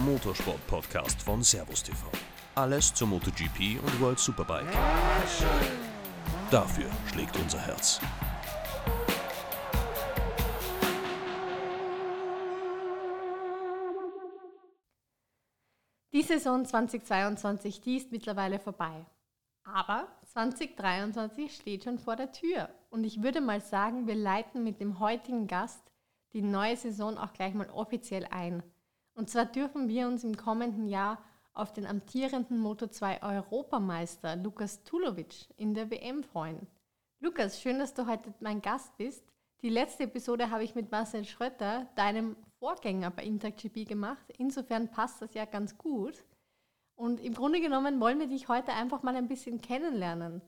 Motorsport-Podcast von Servus TV. Alles zur MotoGP und World Superbike. Dafür schlägt unser Herz. Die Saison 2022, die ist mittlerweile vorbei. Aber 2023 steht schon vor der Tür. Und ich würde mal sagen, wir leiten mit dem heutigen Gast die neue Saison auch gleich mal offiziell ein. Und zwar dürfen wir uns im kommenden Jahr auf den amtierenden Moto2 Europameister Lukas Tulovic in der WM freuen. Lukas, schön, dass du heute mein Gast bist. Die letzte Episode habe ich mit Marcel Schröter, deinem Vorgänger bei IntactGP, gemacht. Insofern passt das ja ganz gut. Und im Grunde genommen wollen wir dich heute einfach mal ein bisschen kennenlernen.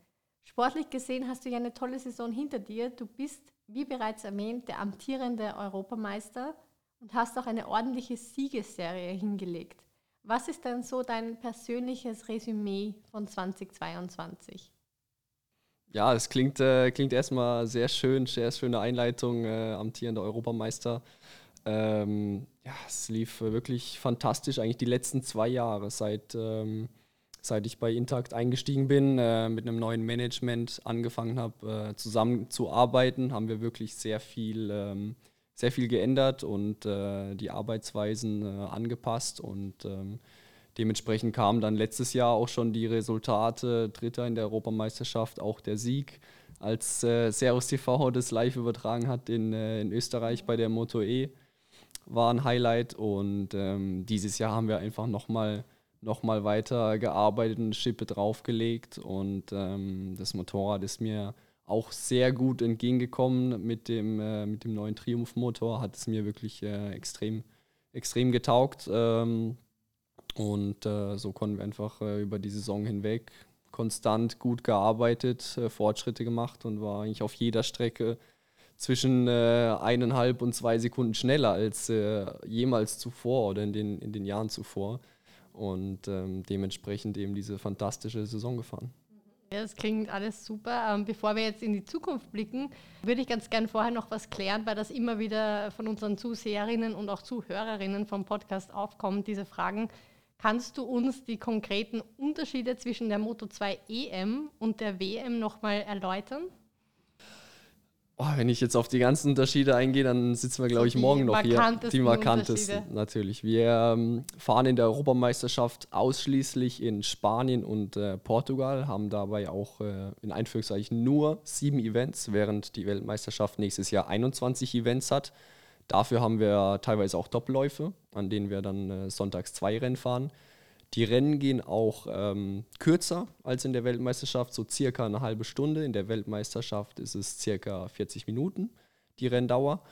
Sportlich gesehen hast du ja eine tolle Saison hinter dir. Du bist, wie bereits erwähnt, der amtierende Europameister und hast auch eine ordentliche Siegesserie hingelegt. Was ist denn so dein persönliches Resümee von 2022? Ja, es klingt, äh, klingt erstmal sehr schön, sehr schöne Einleitung, äh, amtierender Europameister. Ähm, ja, es lief wirklich fantastisch, eigentlich die letzten zwei Jahre, seit, ähm, seit ich bei Intakt eingestiegen bin, äh, mit einem neuen Management angefangen habe, äh, zusammenzuarbeiten, haben wir wirklich sehr viel, ähm, sehr viel geändert und äh, die Arbeitsweisen äh, angepasst und ähm, dementsprechend kamen dann letztes Jahr auch schon die Resultate, Dritter in der Europameisterschaft, auch der Sieg, als äh, Servus TV das live übertragen hat in, äh, in Österreich bei der Moto E war ein Highlight und ähm, dieses Jahr haben wir einfach nochmal noch mal weiter gearbeitet, eine Schippe draufgelegt und ähm, das Motorrad ist mir auch sehr gut entgegengekommen mit dem, äh, mit dem neuen Triumph-Motor, hat es mir wirklich äh, extrem, extrem getaugt ähm, und äh, so konnten wir einfach äh, über die Saison hinweg konstant gut gearbeitet, äh, Fortschritte gemacht und war eigentlich auf jeder Strecke zwischen äh, eineinhalb und zwei Sekunden schneller als jemals zuvor oder in den, in den Jahren zuvor. Und ähm, dementsprechend eben diese fantastische Saison gefahren. Ja, das klingt alles super. Ähm, bevor wir jetzt in die Zukunft blicken, würde ich ganz gern vorher noch was klären, weil das immer wieder von unseren Zuseherinnen und auch Zuhörerinnen vom Podcast aufkommt, diese Fragen. Kannst du uns die konkreten Unterschiede zwischen der Moto 2 EM und der WM nochmal erläutern? Oh, wenn ich jetzt auf die ganzen Unterschiede eingehe, dann sitzen wir, glaube ich, morgen noch hier. Die markantesten, natürlich. Wir ähm, fahren in der Europameisterschaft ausschließlich in Spanien und äh, Portugal, haben dabei auch äh, in Einführungszeichen nur sieben Events, während die Weltmeisterschaft nächstes Jahr 21 Events hat. Dafür haben wir teilweise auch Doppelläufe, an denen wir dann äh, sonntags zwei Rennen fahren. Die Rennen gehen auch ähm, kürzer als in der Weltmeisterschaft, so circa eine halbe Stunde. In der Weltmeisterschaft ist es circa 40 Minuten, die Renndauer.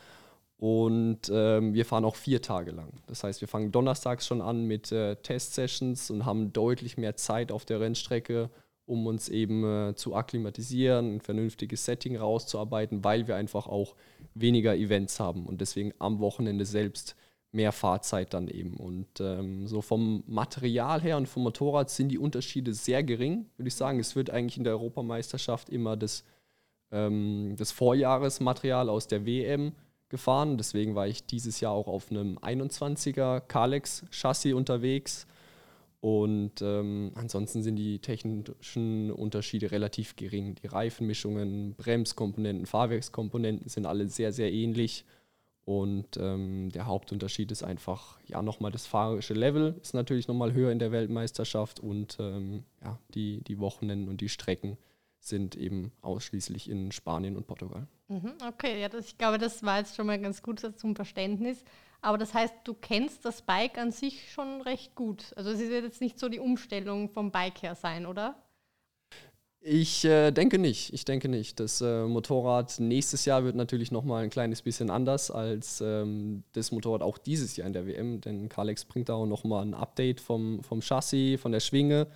Und ähm, wir fahren auch vier Tage lang. Das heißt, wir fangen donnerstags schon an mit äh, Test-Sessions und haben deutlich mehr Zeit auf der Rennstrecke, um uns eben äh, zu akklimatisieren, ein vernünftiges Setting rauszuarbeiten, weil wir einfach auch weniger Events haben und deswegen am Wochenende selbst mehr Fahrzeit dann eben. Und ähm, so vom Material her und vom Motorrad sind die Unterschiede sehr gering, würde ich sagen. Es wird eigentlich in der Europameisterschaft immer das, ähm, das Vorjahresmaterial aus der WM gefahren. Deswegen war ich dieses Jahr auch auf einem 21er Kalex-Chassis unterwegs. Und ähm, ansonsten sind die technischen Unterschiede relativ gering. Die Reifenmischungen, Bremskomponenten, Fahrwerkskomponenten sind alle sehr, sehr ähnlich. Und ähm, der Hauptunterschied ist einfach, ja, nochmal das fahrerische Level ist natürlich nochmal höher in der Weltmeisterschaft und ähm, ja, die, die Wochenenden und die Strecken sind eben ausschließlich in Spanien und Portugal. Mhm, okay, ja, das, ich glaube, das war jetzt schon mal ganz gut zum Verständnis. Aber das heißt, du kennst das Bike an sich schon recht gut. Also es wird jetzt nicht so die Umstellung vom Bike her sein, oder? Ich äh, denke nicht. Ich denke nicht. Das äh, Motorrad nächstes Jahr wird natürlich nochmal ein kleines bisschen anders als ähm, das Motorrad auch dieses Jahr in der WM, denn Kalex bringt da auch nochmal ein Update vom, vom Chassis, von der Schwinge.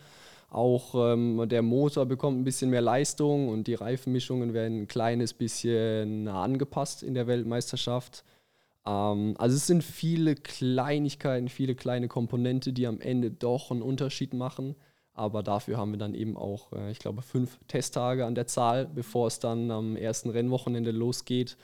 Auch ähm, der Motor bekommt ein bisschen mehr Leistung und die Reifenmischungen werden ein kleines bisschen angepasst in der Weltmeisterschaft. Ähm, also es sind viele Kleinigkeiten, viele kleine Komponente, die am Ende doch einen Unterschied machen. Aber dafür haben wir dann eben auch, äh, ich glaube, fünf Testtage an der Zahl, bevor es dann am ersten Rennwochenende losgeht.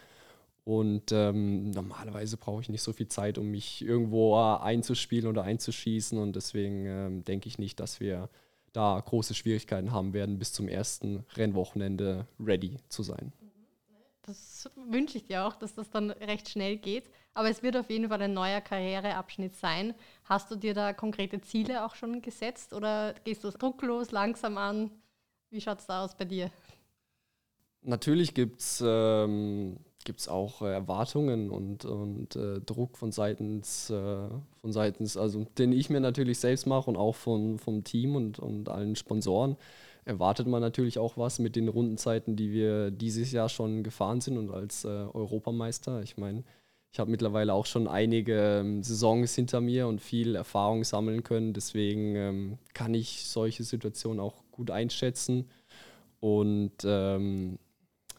Und ähm, normalerweise brauche ich nicht so viel Zeit, um mich irgendwo einzuspielen oder einzuschießen. Und deswegen ähm, denke ich nicht, dass wir da große Schwierigkeiten haben werden, bis zum ersten Rennwochenende ready zu sein. Das wünsche ich dir auch, dass das dann recht schnell geht. Aber es wird auf jeden Fall ein neuer Karriereabschnitt sein. Hast du dir da konkrete Ziele auch schon gesetzt oder gehst du drucklos langsam an? Wie schaut es da aus bei dir? Natürlich gibt es ähm, auch Erwartungen und, und äh, Druck von seitens, äh, von seitens, also den ich mir natürlich selbst mache und auch von, vom Team und, und allen Sponsoren erwartet man natürlich auch was mit den Rundenzeiten, die wir dieses Jahr schon gefahren sind und als äh, Europameister. Ich meine, ich habe mittlerweile auch schon einige ähm, Saisons hinter mir und viel Erfahrung sammeln können. Deswegen ähm, kann ich solche Situationen auch gut einschätzen und ähm,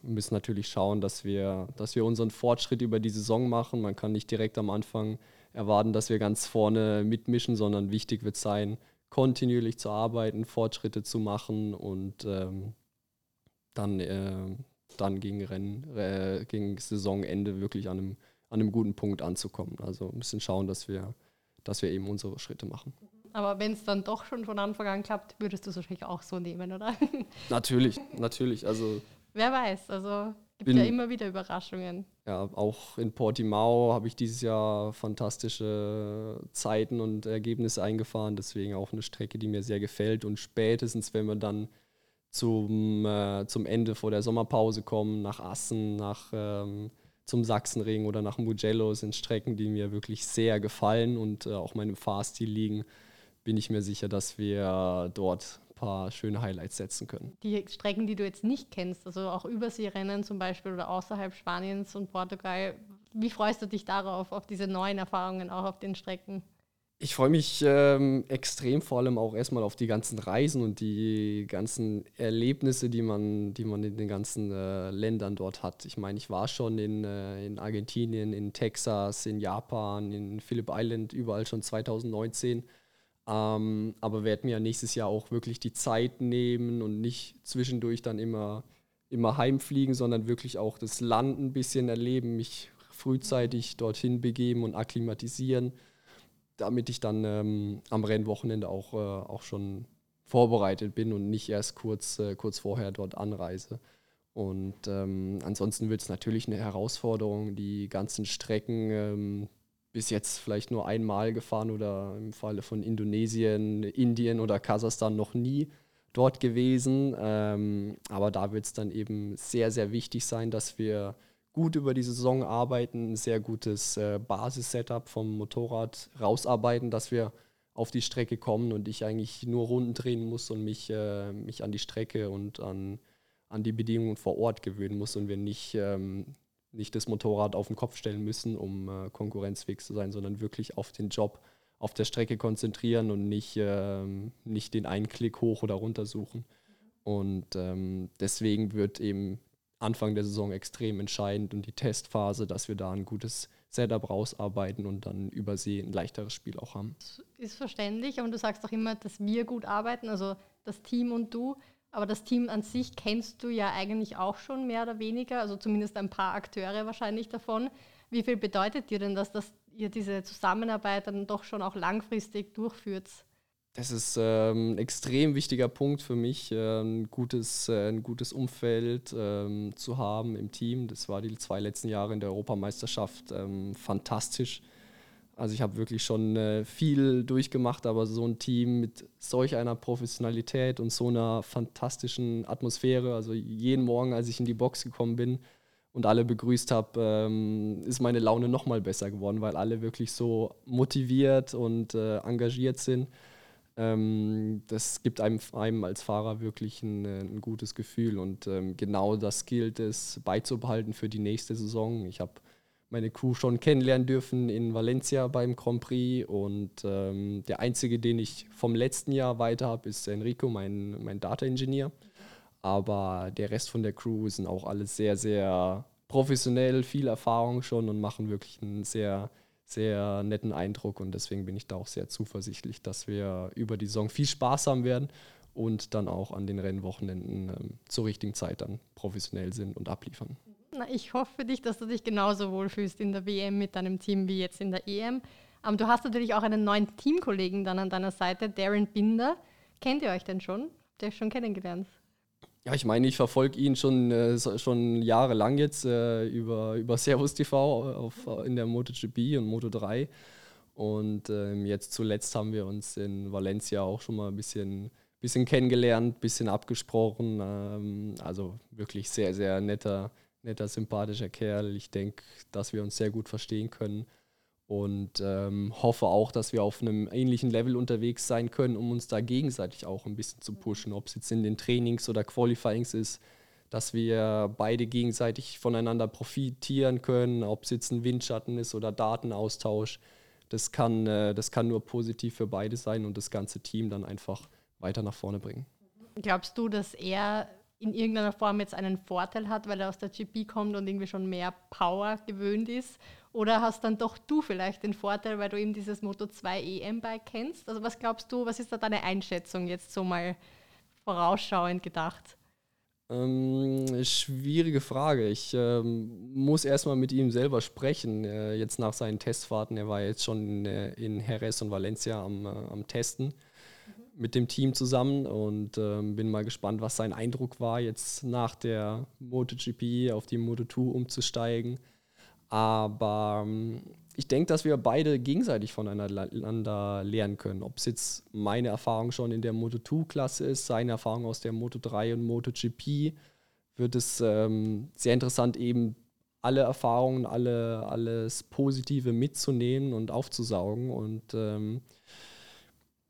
müssen natürlich schauen, dass wir, dass wir unseren Fortschritt über die Saison machen. Man kann nicht direkt am Anfang erwarten, dass wir ganz vorne mitmischen, sondern wichtig wird sein, kontinuierlich zu arbeiten, Fortschritte zu machen und ähm, dann, äh, dann gegen Rennen, äh, gegen Saisonende wirklich an einem, an einem guten Punkt anzukommen. Also ein bisschen schauen, dass wir, dass wir eben unsere Schritte machen. Aber wenn es dann doch schon von Anfang an klappt, würdest du es wahrscheinlich auch so nehmen, oder? Natürlich, natürlich. Also wer weiß, also gibt ja immer wieder Überraschungen. Ja, auch in Portimao habe ich dieses Jahr fantastische Zeiten und Ergebnisse eingefahren. Deswegen auch eine Strecke, die mir sehr gefällt. Und spätestens, wenn wir dann zum, äh, zum Ende vor der Sommerpause kommen, nach Assen, nach, ähm, zum Sachsenring oder nach Mugello, sind Strecken, die mir wirklich sehr gefallen und äh, auch meinem Fahrstil liegen. Bin ich mir sicher, dass wir dort paar schöne Highlights setzen können. Die Strecken, die du jetzt nicht kennst, also auch Überseerennen zum Beispiel oder außerhalb Spaniens und Portugal, wie freust du dich darauf, auf diese neuen Erfahrungen auch auf den Strecken? Ich freue mich ähm, extrem vor allem auch erstmal auf die ganzen Reisen und die ganzen Erlebnisse, die man, die man in den ganzen äh, Ländern dort hat. Ich meine, ich war schon in, äh, in Argentinien, in Texas, in Japan, in Phillip Island, überall schon 2019. Ähm, aber werden mir nächstes Jahr auch wirklich die Zeit nehmen und nicht zwischendurch dann immer, immer heimfliegen, sondern wirklich auch das Land ein bisschen erleben, mich frühzeitig dorthin begeben und akklimatisieren, damit ich dann ähm, am Rennwochenende auch, äh, auch schon vorbereitet bin und nicht erst kurz, äh, kurz vorher dort anreise. Und ähm, ansonsten wird es natürlich eine Herausforderung, die ganzen Strecken ähm, bis jetzt vielleicht nur einmal gefahren oder im Falle von Indonesien, Indien oder Kasachstan noch nie dort gewesen. Ähm, aber da wird es dann eben sehr, sehr wichtig sein, dass wir gut über die Saison arbeiten, ein sehr gutes äh, Basis-Setup vom Motorrad rausarbeiten, dass wir auf die Strecke kommen und ich eigentlich nur Runden drehen muss und mich, äh, mich an die Strecke und an, an die Bedingungen vor Ort gewöhnen muss und wir nicht ähm, nicht das Motorrad auf den Kopf stellen müssen, um äh, konkurrenzfähig zu sein, sondern wirklich auf den Job auf der Strecke konzentrieren und nicht, ähm, nicht den einen Klick hoch oder runter suchen. Und ähm, deswegen wird eben Anfang der Saison extrem entscheidend und die Testphase, dass wir da ein gutes Setup rausarbeiten und dann übersee ein leichteres Spiel auch haben. Das ist verständlich, aber du sagst auch immer, dass wir gut arbeiten, also das Team und du. Aber das Team an sich kennst du ja eigentlich auch schon mehr oder weniger, also zumindest ein paar Akteure wahrscheinlich davon. Wie viel bedeutet dir denn das, dass ihr diese Zusammenarbeit dann doch schon auch langfristig durchführt? Das ist ähm, ein extrem wichtiger Punkt für mich, ein, gutes, äh, ein gutes Umfeld ähm, zu haben im Team. Das war die zwei letzten Jahre in der Europameisterschaft ähm, fantastisch. Also ich habe wirklich schon äh, viel durchgemacht, aber so ein Team mit solch einer Professionalität und so einer fantastischen Atmosphäre, also jeden Morgen, als ich in die Box gekommen bin und alle begrüßt habe, ähm, ist meine Laune noch mal besser geworden, weil alle wirklich so motiviert und äh, engagiert sind. Ähm, das gibt einem, einem, als Fahrer wirklich ein, ein gutes Gefühl und ähm, genau das gilt es beizubehalten für die nächste Saison. Ich habe meine Crew schon kennenlernen dürfen in Valencia beim Grand Prix. Und ähm, der einzige, den ich vom letzten Jahr weiter habe, ist Enrico, mein, mein Data-Engineer. Aber der Rest von der Crew sind auch alle sehr, sehr professionell, viel Erfahrung schon und machen wirklich einen sehr, sehr netten Eindruck. Und deswegen bin ich da auch sehr zuversichtlich, dass wir über die Saison viel Spaß haben werden und dann auch an den Rennwochenenden ähm, zur richtigen Zeit dann professionell sind und abliefern Na, ich hoffe für dich, dass du dich genauso wohlfühlst in der WM mit deinem Team wie jetzt in der EM. Ähm, du hast natürlich auch einen neuen Teamkollegen dann an deiner Seite, Darren Binder. Kennt ihr euch denn schon? Ihr euch schon kennengelernt? Ja, ich meine, ich verfolge ihn schon, äh, schon jahrelang jetzt äh, über, über Servus TV auf, in der MotoGP und Moto3. Und ähm, jetzt zuletzt haben wir uns in Valencia auch schon mal ein bisschen, bisschen kennengelernt, ein bisschen abgesprochen. Ähm, also wirklich sehr, sehr netter, netter, sympathischer Kerl. Ich denke, dass wir uns sehr gut verstehen können und ähm, hoffe auch, dass wir auf einem ähnlichen Level unterwegs sein können, um uns da gegenseitig auch ein bisschen zu pushen, ob es jetzt in den Trainings oder Qualifyings ist, dass wir beide gegenseitig voneinander profitieren können, ob es jetzt ein Windschatten ist oder Datenaustausch. Das kann, äh, das kann nur positiv für beide sein und das ganze Team dann einfach weiter nach vorne bringen. Glaubst du, dass er in irgendeiner Form jetzt einen Vorteil hat, weil er aus der GP kommt und irgendwie schon mehr Power gewöhnt ist? Oder hast dann doch du vielleicht den Vorteil, weil du eben dieses Moto 2 EM-Bike kennst? Also was glaubst du, was ist da deine Einschätzung jetzt so mal vorausschauend gedacht? Ähm, schwierige Frage. Ich ähm, muss erstmal mit ihm selber sprechen, äh, jetzt nach seinen Testfahrten. Er war jetzt schon in, äh, in Jerez und Valencia am, äh, am Testen. Mit dem Team zusammen und ähm, bin mal gespannt, was sein Eindruck war, jetzt nach der MotoGP auf die Moto2 umzusteigen. Aber ähm, ich denke, dass wir beide gegenseitig voneinander lernen können. Ob es jetzt meine Erfahrung schon in der Moto 2-Klasse ist, seine Erfahrung aus der Moto 3 und Moto GP, wird es ähm, sehr interessant, eben alle Erfahrungen, alle, alles Positive mitzunehmen und aufzusaugen. Und ähm,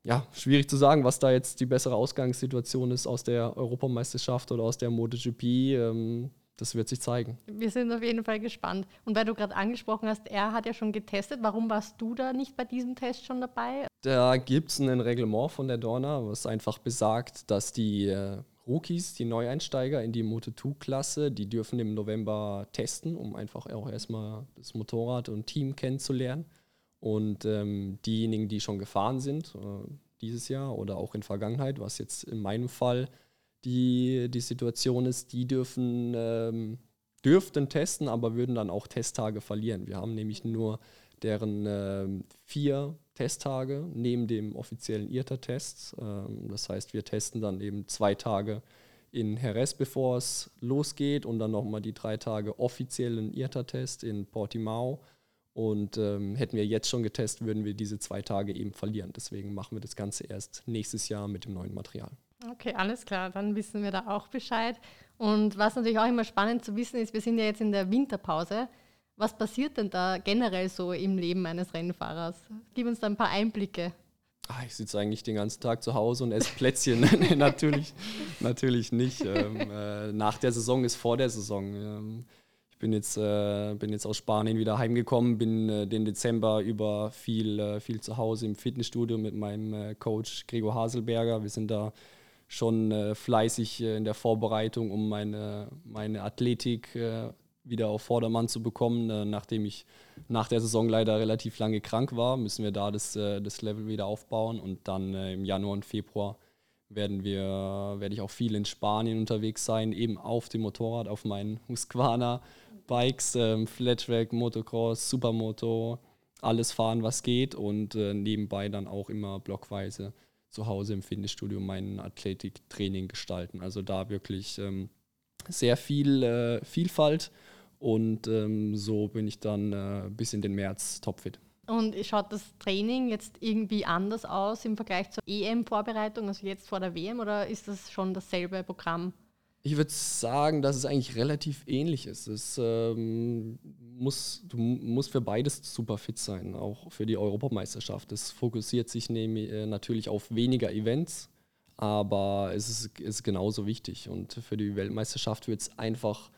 ja, schwierig zu sagen, was da jetzt die bessere Ausgangssituation ist aus der Europameisterschaft oder aus der MotoGP. Ähm, das wird sich zeigen. Wir sind auf jeden Fall gespannt. Und weil du gerade angesprochen hast, er hat ja schon getestet. Warum warst du da nicht bei diesem Test schon dabei? Da gibt es ein Reglement von der Dorna, was einfach besagt, dass die äh, Rookies, die Neueinsteiger in die Moto2-Klasse, die dürfen im November testen, um einfach auch erstmal das Motorrad und Team kennenzulernen. Und ähm, diejenigen, die schon gefahren sind, äh, dieses Jahr oder auch in Vergangenheit, was jetzt in meinem Fall die, die Situation ist, die dürfen, ähm, dürften testen, aber würden dann auch Testtage verlieren. Wir haben nämlich nur deren ähm, vier Testtage neben dem offiziellen IRTA-Test. Ähm, das heißt, wir testen dann eben zwei Tage in Jerez, bevor es losgeht und dann nochmal die drei Tage offiziellen IRTA-Test in Portimao. Und ähm, hätten wir jetzt schon getestet, würden wir diese zwei Tage eben verlieren. Deswegen machen wir das Ganze erst nächstes Jahr mit dem neuen Material. Okay, alles klar, dann wissen wir da auch Bescheid. Und was natürlich auch immer spannend zu wissen ist, wir sind ja jetzt in der Winterpause. Was passiert denn da generell so im Leben eines Rennfahrers? Gib uns da ein paar Einblicke. Ach, ich sitze eigentlich den ganzen Tag zu Hause und esse Plätzchen. natürlich, natürlich nicht. Ähm, äh, nach der Saison ist vor der Saison. Ähm, bin jetzt, äh, bin jetzt aus Spanien wieder heimgekommen, bin äh, den Dezember über viel, äh, viel zu Hause im Fitnessstudio mit meinem äh, Coach Gregor Haselberger. Wir sind da schon äh, fleißig äh, in der Vorbereitung, um meine, meine Athletik wieder auf Vordermann zu bekommen. Nachdem ich nach der Saison leider relativ lange krank war, müssen wir da das, das Level wieder aufbauen. Und dann im Januar und Februar werden wir, werde ich auch viel in Spanien unterwegs sein, eben auf dem Motorrad, auf meinen Husqvarna Bikes, ähm, Flattrack, Motocross, Supermoto, alles fahren, was geht und nebenbei dann auch immer blockweise zu Hause im Fitnessstudio mein Athletiktraining gestalten. Also da wirklich ähm, sehr viel äh, Vielfalt und ähm, so bin ich dann äh, bis in den März topfit. Und schaut das Training jetzt irgendwie anders aus im Vergleich zur EM-Vorbereitung, also jetzt vor der WM, oder ist das schon dasselbe Programm? Ich würde sagen, dass es eigentlich relativ ähnlich ist. Es ähm, muss, du musst für beides super fit sein, auch für die Europameisterschaft. Es fokussiert sich nämlich, äh, natürlich auf weniger Events, aber es ist, ist genauso wichtig. Und für die Weltmeisterschaft wird es einfach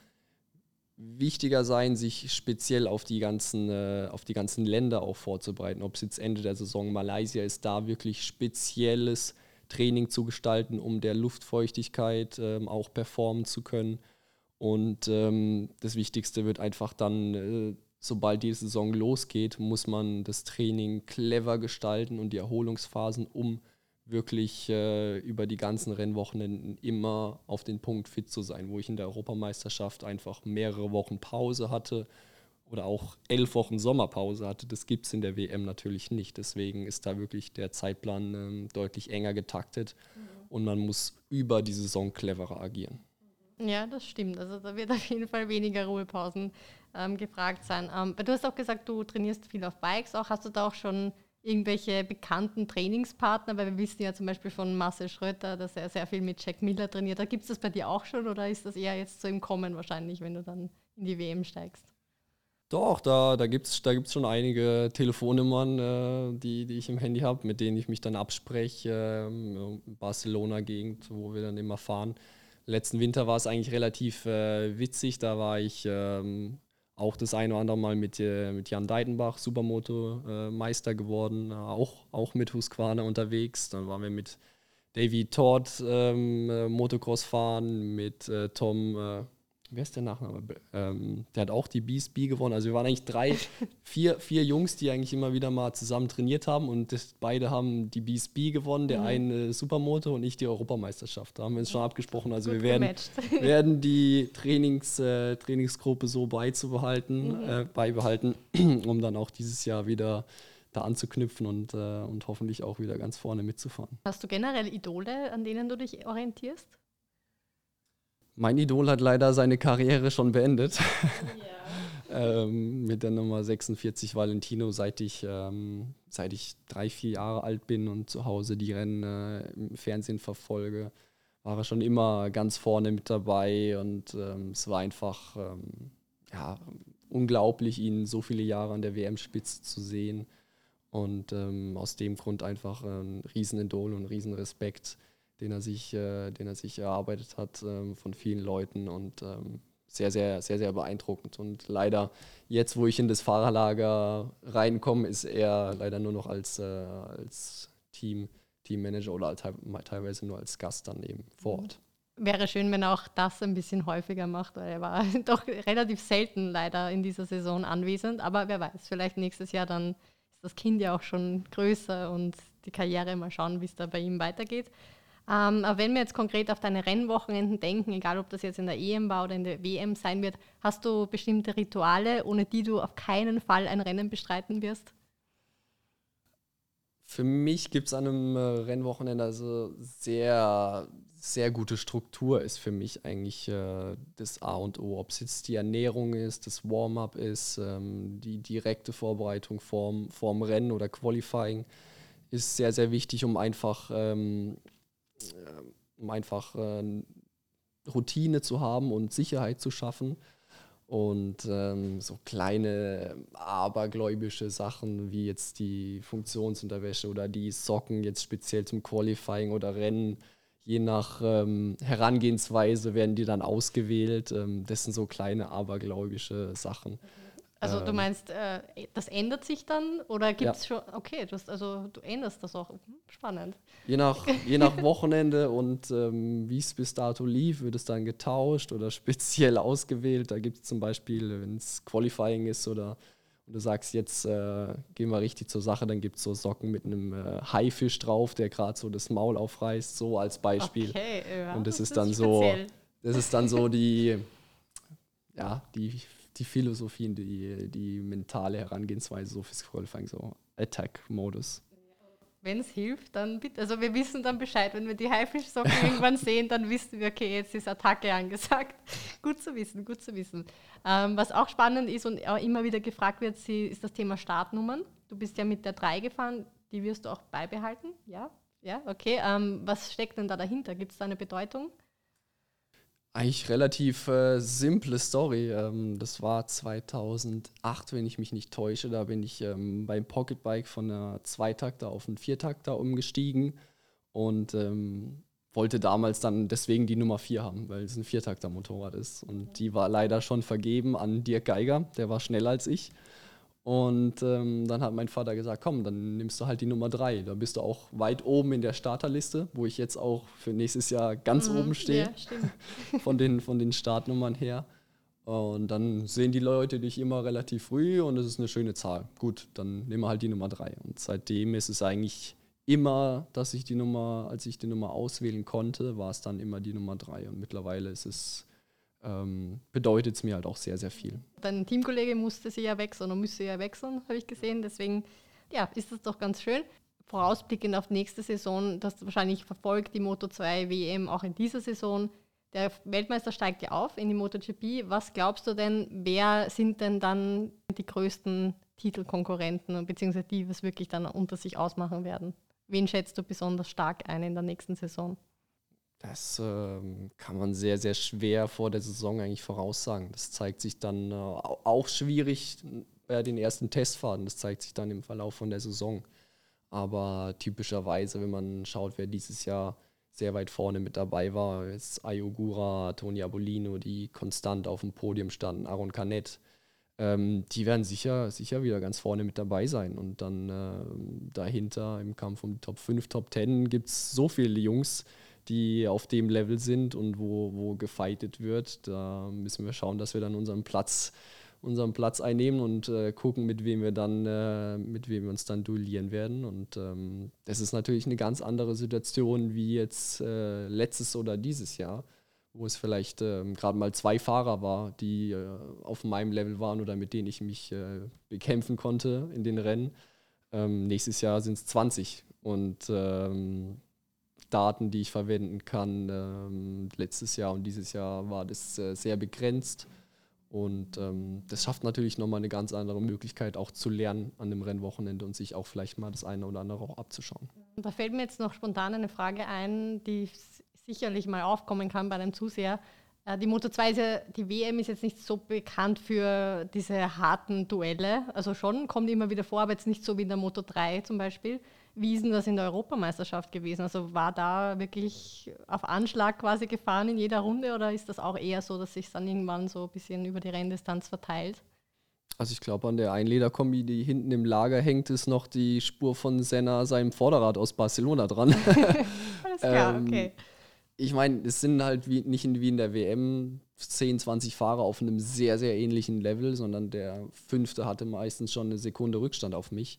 wichtiger sein, sich speziell auf die ganzen, äh, auf die ganzen Länder auch vorzubereiten. Ob es jetzt Ende der Saison Malaysia ist, da wirklich spezielles Training zu gestalten, um der Luftfeuchtigkeit ähm, auch performen zu können. Und ähm, das Wichtigste wird einfach dann, äh, sobald die Saison losgeht, muss man das Training clever gestalten und die Erholungsphasen, um wirklich äh, über die ganzen Rennwochenenden immer auf den Punkt fit zu sein, wo ich in der Europameisterschaft einfach mehrere Wochen Pause hatte oder auch elf Wochen Sommerpause hatte. Das gibt es in der WM natürlich nicht. Deswegen ist da wirklich der Zeitplan ähm, deutlich enger getaktet mhm. und man muss über die Saison cleverer agieren. Ja, das stimmt. Also da wird auf jeden Fall weniger Ruhepausen ähm, gefragt sein. Ähm, du hast auch gesagt, du trainierst viel auf Bikes. Auch hast du da auch schon irgendwelche bekannten Trainingspartner? Weil wir wissen ja zum Beispiel von Marcel Schröter, dass er sehr viel mit Jack Miller trainiert. Da gibt es das bei dir auch schon oder ist das eher jetzt so im Kommen wahrscheinlich, wenn du dann in die WM steigst? Doch, da, da gibt es da gibt's schon einige Telefonnummern, äh, die, die ich im Handy habe, mit denen ich mich dann abspreche. Ähm, Barcelona-Gegend, wo wir dann immer fahren. Letzten Winter war es eigentlich relativ äh, witzig. Da war ich ähm, auch das eine oder andere Mal mit, äh, mit Jan Deidenbach, Supermoto-Meister äh, geworden, auch, auch mit Husqvarna unterwegs. Dann waren wir mit Davy Todd ähm, äh, Motocross fahren, mit äh, Tom wer ist der Nachname? Ähm, der hat auch die BSB gewonnen. Also wir waren eigentlich drei, vier, vier Jungs, die eigentlich immer wieder mal zusammen trainiert haben und das, beide haben die BSB gewonnen, der mhm. eine Supermoto und ich die Europameisterschaft. Da haben wir uns schon abgesprochen. Also Gut wir werden, werden die Trainings, äh, Trainingsgruppe so beizubehalten, mhm. äh, beibehalten, um dann auch dieses Jahr wieder da anzuknüpfen und, äh, und hoffentlich auch wieder ganz vorne mitzufahren. Hast du generell Idole, an denen du dich orientierst? Mein Idol hat leider seine Karriere schon beendet. Ja. ähm, mit der Nummer 46 Valentino, seit ich, ähm, seit ich drei, vier Jahre alt bin und zu Hause die Rennen äh, im Fernsehen verfolge, war er schon immer ganz vorne mit dabei und ähm, es war einfach ähm, ja, unglaublich, ihn so viele Jahre an der WM-Spitze zu sehen. Und ähm, aus dem Grund einfach ein Riesenidol und ein Riesenrespekt den er sich, äh, den er sich erarbeitet hat ähm, von vielen Leuten und ähm, sehr, sehr, sehr, sehr beeindruckend. Und leider, jetzt, wo ich in das Fahrerlager reinkomme, ist er leider nur noch als, äh, als Team, Teammanager oder teilweise nur als Gast dann eben vor Ort. Wäre schön, wenn er auch das ein bisschen häufiger macht, weil er war doch relativ selten leider in dieser Saison anwesend. Aber wer weiß, vielleicht nächstes Jahr dann ist das Kind ja auch schon größer und die Karriere mal schauen, wie es da bei ihm weitergeht. Ähm, aber wenn wir jetzt konkret auf deine Rennwochenenden denken, egal ob das jetzt in der EM war oder in der WM sein wird, hast du bestimmte Rituale, ohne die du auf keinen Fall ein Rennen bestreiten wirst? Für mich gibt es an einem äh, Rennwochenende also sehr, sehr gute Struktur ist für mich eigentlich äh, das A und O. Ob es jetzt die Ernährung ist, das Warm-up ist, ähm, die direkte Vorbereitung vorm, vorm Rennen oder Qualifying ist sehr, sehr wichtig, um einfach ähm, äh, um einfach äh, Routine zu haben und Sicherheit zu schaffen. Und ähm, so kleine abergläubische Sachen wie jetzt die Funktionsunterwäsche oder die Socken jetzt speziell zum Qualifying oder Rennen, je nach ähm, Herangehensweise werden die dann ausgewählt. Ähm, das sind so kleine abergläubische Sachen. Also du ähm. meinst, äh, das ändert sich dann oder gibt es ja. schon, okay, du hast, also du änderst das auch. Hm, spannend. Je nach, je nach Wochenende und ähm, wie es bis dato lief, wird es dann getauscht oder speziell ausgewählt. Da gibt es zum Beispiel, wenn es Qualifying ist oder und du sagst, jetzt äh, gehen wir richtig zur Sache, dann gibt es so Socken mit einem äh, Haifisch drauf, der gerade so das Maul aufreißt, so als Beispiel. Okay, ja, und das, das ist dann speziell. so, das ist dann so die, ja, die die Philosophie, die, die mentale Herangehensweise so fürs Qualifying, so Attack-Modus. Wenn es hilft, dann bitte. Also wir wissen dann Bescheid, wenn wir die Haifischsocken irgendwann sehen, dann wissen wir, okay, jetzt ist Attacke angesagt. gut zu wissen, gut zu wissen. Ähm, was auch spannend ist und auch immer wieder gefragt wird, ist das Thema Startnummern. Du bist ja mit der 3 gefahren, die wirst du auch beibehalten, ja? Ja, okay. Ähm, was steckt denn da dahinter? Gibt es da eine Bedeutung? Eigentlich relativ äh, simple Story. Ähm, das war 2008, wenn ich mich nicht täusche. Da bin ich ähm, beim Pocketbike von einer Zweitakter auf einen Viertakter umgestiegen und ähm, wollte damals dann deswegen die Nummer 4 haben, weil es ein Viertakter-Motorrad ist. Und die war leider schon vergeben an Dirk Geiger, der war schneller als ich. Und ähm, dann hat mein Vater gesagt, komm, dann nimmst du halt die Nummer drei. Da bist du auch weit oben in der Starterliste, wo ich jetzt auch für nächstes Jahr ganz mhm, oben stehe. Ja, von, den, von den Startnummern her. Und dann sehen die Leute dich immer relativ früh und das ist eine schöne Zahl. Gut, dann nehmen wir halt die Nummer drei. Und seitdem ist es eigentlich immer, dass ich die Nummer, als ich die Nummer auswählen konnte, war es dann immer die Nummer drei. Und mittlerweile ist es, ähm, bedeutet es mir halt auch sehr, sehr viel. Dein Teamkollege musste sie ja wechseln und müsste ja wechseln, habe ich gesehen. Deswegen, ja, ist das doch ganz schön. Vorausblickend auf nächste Saison, das wahrscheinlich verfolgt die Moto 2 WM auch in dieser Saison. Der Weltmeister steigt ja auf in die MotoGP. Was glaubst du denn, wer sind denn dann die größten Titelkonkurrenten, beziehungsweise die, was wirklich dann unter sich ausmachen werden? Wen schätzt du besonders stark ein in der nächsten Saison? Das ähm, kann man sehr, sehr schwer vor der Saison eigentlich voraussagen. Das zeigt sich dann äh, auch schwierig bei den ersten Testfahrten. Das zeigt sich dann im Verlauf von der Saison. Aber typischerweise, wenn man schaut, wer dieses Jahr sehr weit vorne mit dabei war, ist Ayogura, Toni Abolino, die konstant auf dem Podium standen, Aaron Canet, ähm, die werden sicher, sicher wieder ganz vorne mit dabei sein. Und dann äh, dahinter im Kampf um die Top 5, Top 10 gibt es so viele Jungs, die auf dem Level sind und wo, wo gefightet wird. Da müssen wir schauen, dass wir dann unseren Platz, unseren Platz einnehmen und äh, gucken, mit wem wir dann, äh, mit wem wir uns dann duellieren werden. Und ähm, das ist natürlich eine ganz andere Situation wie jetzt äh, letztes oder dieses Jahr wo es vielleicht ähm, gerade mal zwei Fahrer war, die äh, auf meinem Level waren oder mit denen ich mich äh, bekämpfen konnte in den Rennen. Ähm, nächstes Jahr sind es 20 und ähm, Daten, die ich verwenden kann. Ähm, letztes Jahr und dieses Jahr war das äh, sehr begrenzt. Und ähm, das schafft natürlich nochmal eine ganz andere Möglichkeit, auch zu lernen an dem Rennwochenende und sich auch vielleicht mal das eine oder andere auch abzuschauen. Da fällt mir jetzt noch spontan eine Frage ein, die sicherlich mal aufkommen kann bei einem Zuseher. Äh, die Moto 2 ist ja, die WM ist jetzt nicht so bekannt für diese harten Duelle. Also schon, kommt immer wieder vor, aber jetzt nicht so wie in der Moto 3 zum Beispiel. Wie ist denn das in der Europameisterschaft gewesen? Also war da wirklich auf Anschlag quasi gefahren in jeder Runde oder ist das auch eher so, dass sich dann irgendwann so ein bisschen über die Renndistanz verteilt? Also ich glaube, an der Einlederkombi, die hinten im Lager hängt, ist noch die Spur von Senna seinem Vorderrad aus Barcelona dran. Alles klar, ähm, okay ich meine, es sind halt wie, nicht wie in der WM 10, 20 Fahrer auf einem sehr, sehr ähnlichen Level, sondern der Fünfte hatte meistens schon eine Sekunde Rückstand auf mich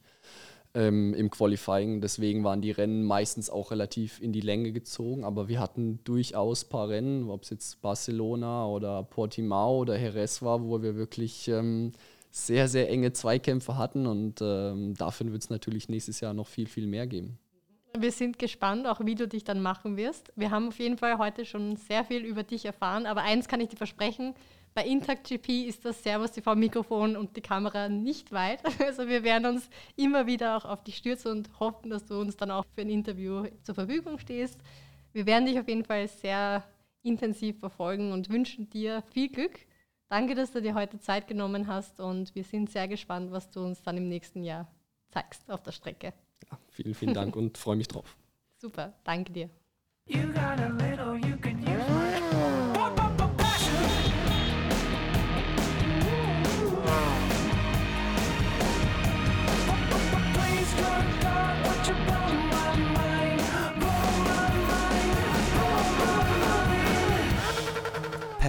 ähm, im Qualifying. Deswegen waren die Rennen meistens auch relativ in die Länge gezogen. Aber wir hatten durchaus ein paar Rennen, ob es jetzt Barcelona oder Portimao oder Jerez war, wo wir wirklich ähm, sehr, sehr enge Zweikämpfe hatten. Und ähm, dafür wird es natürlich nächstes Jahr noch viel, viel mehr geben. Wir sind gespannt, auch wie du dich dann machen wirst. Wir haben auf jeden Fall heute schon sehr viel über dich erfahren, aber eins kann ich dir versprechen, bei Intact GP ist das Servus TV Mikrofon und die Kamera nicht weit. Also wir werden uns immer wieder auch auf dich stürzen und hoffen, dass du uns dann auch für ein Interview zur Verfügung stehst. Wir werden dich auf jeden Fall sehr intensiv verfolgen und wünschen dir viel Glück. Danke, dass du dir heute Zeit genommen hast und wir sind sehr gespannt, was du uns dann im nächsten Jahr zeigst auf der Strecke. Ja, vielen, vielen Dank und freue mich drauf. Super, danke dir.